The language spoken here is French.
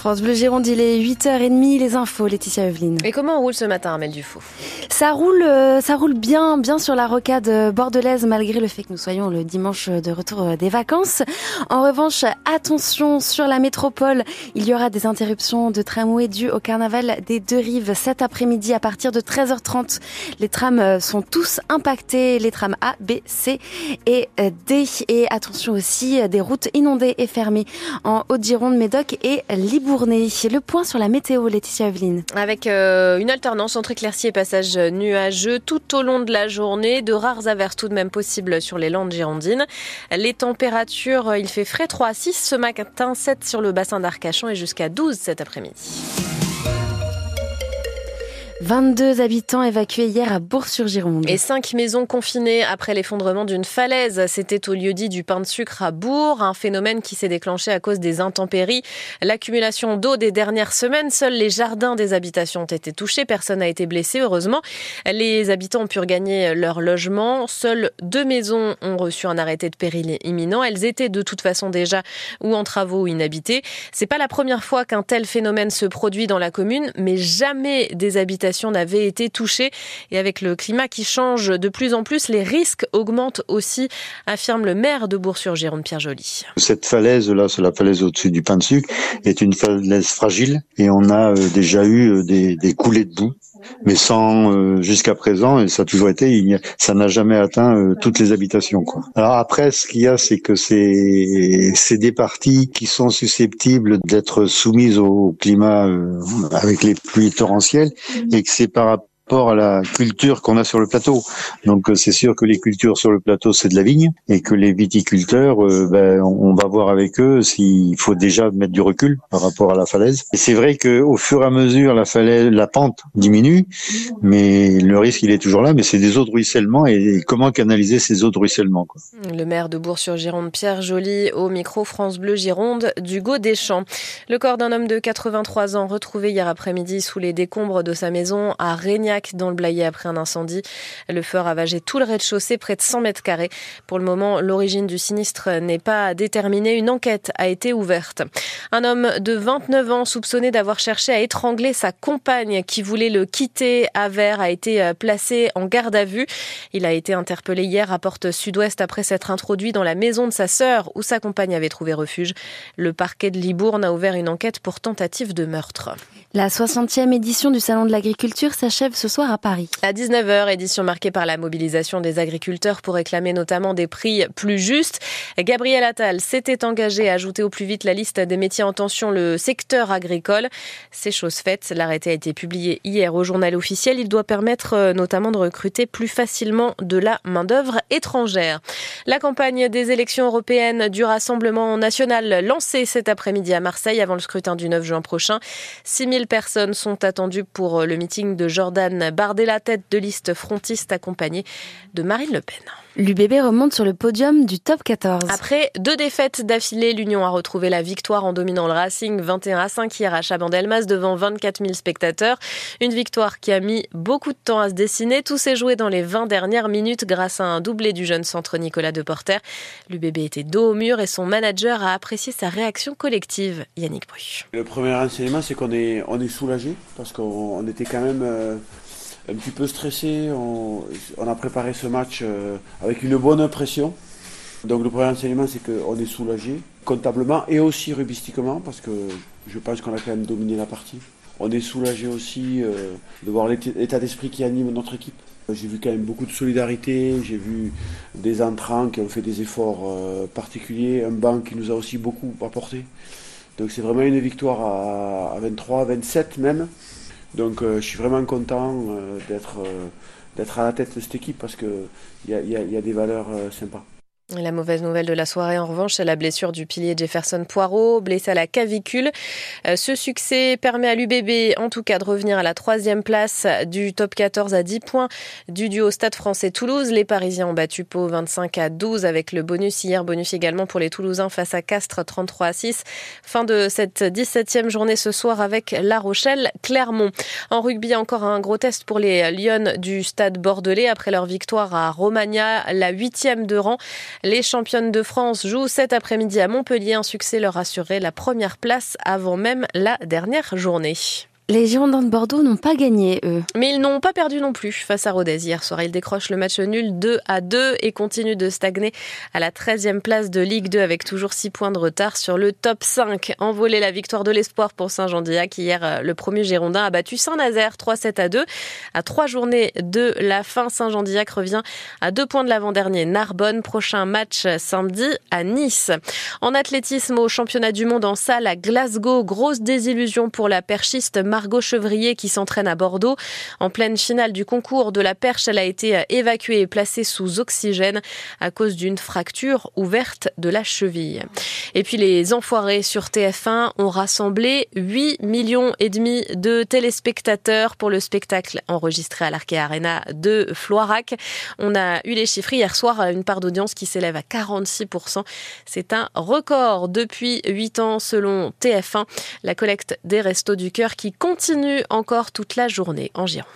France Bleu Gironde, il est 8h30, les infos, Laetitia Evelyne. Et comment on roule ce matin, Amel Dufaux Ça roule, euh, ça roule bien, bien sur la rocade bordelaise, malgré le fait que nous soyons le dimanche de retour euh, des vacances. En revanche, attention, sur la métropole, il y aura des interruptions de tramway dues au carnaval des deux rives cet après-midi à partir de 13h30. Les trams euh, sont tous impactés, les trams A, B, C et D. Et attention aussi, des routes inondées et fermées en Haute-Gironde, Médoc et Libourne. Le point sur la météo, Laetitia Evelyne. Avec une alternance entre éclaircies et passages nuageux tout au long de la journée, de rares averses tout de même possibles sur les Landes girondines. Les températures, il fait frais 3 à 6 ce matin, 7 sur le bassin d'Arcachon et jusqu'à 12 cet après-midi. 22 habitants évacués hier à Bourg-sur-Gironde. Et 5 maisons confinées après l'effondrement d'une falaise. C'était au lieu dit du pain de sucre à Bourg, un phénomène qui s'est déclenché à cause des intempéries. L'accumulation d'eau des dernières semaines, seuls les jardins des habitations ont été touchés. Personne n'a été blessé, heureusement. Les habitants ont pu regagner leur logement. Seules deux maisons ont reçu un arrêté de péril imminent. Elles étaient de toute façon déjà ou en travaux ou inhabitées. C'est pas la première fois qu'un tel phénomène se produit dans la commune, mais jamais des habitations n'avait été touchée. Et avec le climat qui change de plus en plus, les risques augmentent aussi, affirme le maire de Bourg-sur-Gironde, Pierre Joly. Cette falaise-là, c'est la falaise au-dessus du pain de sucre, est une falaise fragile et on a euh, déjà eu euh, des, des coulées de boue mais sans euh, jusqu'à présent et ça a toujours été ça n'a jamais atteint toutes les habitations quoi. Alors après ce qu'il y a c'est que c'est c'est des parties qui sont susceptibles d'être soumises au climat avec les pluies torrentielles et que c'est par rapport à la culture qu'on a sur le plateau. Donc euh, c'est sûr que les cultures sur le plateau c'est de la vigne et que les viticulteurs, euh, ben, on va voir avec eux s'il faut déjà mettre du recul par rapport à la falaise. Et c'est vrai que au fur et à mesure la falaise, la pente diminue, mais le risque il est toujours là. Mais c'est des eaux de ruissellement et comment canaliser ces eaux de ruissellement quoi. Le maire de Bourg-sur-Gironde, Pierre Joly, au micro France Bleu Gironde, d'Hugo Deschamps. Le corps d'un homme de 83 ans retrouvé hier après-midi sous les décombres de sa maison à Régnac dans le Blayais après un incendie. Le feu a ravagé tout le rez-de-chaussée, près de 100 mètres carrés. Pour le moment, l'origine du sinistre n'est pas déterminée. Une enquête a été ouverte. Un homme de 29 ans soupçonné d'avoir cherché à étrangler sa compagne qui voulait le quitter à Vert a été euh, placé en garde à vue. Il a été interpellé hier à Porte Sud-Ouest après s'être introduit dans la maison de sa sœur où sa compagne avait trouvé refuge. Le parquet de Libourne a ouvert une enquête pour tentative de meurtre. La 60e édition du Salon de l'agriculture s'achève ce soir à Paris. À 19h, édition marquée par la mobilisation des agriculteurs pour réclamer notamment des prix plus justes. Gabriel Attal s'était engagé à ajouter au plus vite la liste des métiers en tension le secteur agricole. C'est chose faite. L'arrêté a été publié hier au journal officiel. Il doit permettre euh, notamment de recruter plus facilement de la main-d'œuvre étrangère. La campagne des élections européennes du Rassemblement national lancée cet après-midi à Marseille avant le scrutin du 9 juin prochain. 6000 personnes sont attendues pour le meeting de Jordan Bardella, tête de liste frontiste accompagnée de Marine Le Pen. L'UBB remonte sur le podium du top 14. Après deux défaites d'affilée, l'Union a retrouvé la victoire en dominant le Racing 21 à 5 hier à Chabandelmas devant 24 000 spectateurs. Une victoire qui a mis beaucoup de temps à se dessiner. Tout s'est joué dans les 20 dernières minutes grâce à un doublé du jeune centre Nicolas Deporter. L'UBB était dos au mur et son manager a apprécié sa réaction collective. Yannick Bru. Le premier enseignement, c'est qu'on est, on est soulagé parce qu'on était quand même... Euh, un petit peu stressé. On, a préparé ce match euh, avec une bonne impression. Donc le premier enseignement, c'est qu'on est soulagé, comptablement et aussi rubistiquement, parce que je pense qu'on a quand même dominé la partie. On est soulagé aussi euh, de voir l'état d'esprit qui anime notre équipe. J'ai vu quand même beaucoup de solidarité, j'ai vu des entrants qui ont fait des efforts euh, particuliers, un banc qui nous a aussi beaucoup apporté. Donc c'est vraiment une victoire à, à 23, 27 même. Donc euh, je suis vraiment content euh, d'être euh, d'être à la tête de cette équipe parce qu'il y a des valeurs sympas. La mauvaise nouvelle de la soirée, en revanche, c'est la blessure du pilier Jefferson Poirot, blessé à la cavicule. Euh, ce succès permet à l'UBB, en tout cas, de revenir à la troisième place du top 14 à 10 points du duo Stade français Toulouse. Les Parisiens ont battu Pau 25 à 12 avec le bonus hier. Bonus également pour les Toulousains face à Castres 33 à 6. Fin de cette 17e journée ce soir avec La Rochelle Clermont. En rugby, encore un gros test pour les Lyonnes du Stade Bordelais après leur victoire à Romagna, la huitième de rang. Les championnes de France jouent cet après-midi à Montpellier. Un succès leur assurait la première place avant même la dernière journée. Les Girondins de Bordeaux n'ont pas gagné, eux. Mais ils n'ont pas perdu non plus face à Rodez. Hier soir, ils décrochent le match nul 2 à 2 et continuent de stagner à la 13e place de Ligue 2 avec toujours 6 points de retard sur le top 5. Envolée la victoire de l'espoir pour Saint-Jean-Diac. Hier, euh, le premier Girondin a battu Saint-Nazaire 3-7 à 2. À trois journées de la fin, Saint-Jean-Diac revient à deux points de l'avant-dernier. Narbonne, prochain match samedi à Nice. En athlétisme au championnat du monde en salle à Glasgow, grosse désillusion pour la perchiste Margot Chevrier qui s'entraîne à Bordeaux. En pleine finale du concours de la perche, elle a été évacuée et placée sous oxygène à cause d'une fracture ouverte de la cheville. Et puis les enfoirés sur TF1 ont rassemblé 8 millions et demi de téléspectateurs pour le spectacle enregistré à l'Arkea Arena de Floirac. On a eu les chiffres hier soir, une part d'audience qui s'élève à 46%. C'est un record depuis 8 ans selon TF1. La collecte des restos du cœur qui continue encore toute la journée en Gironde.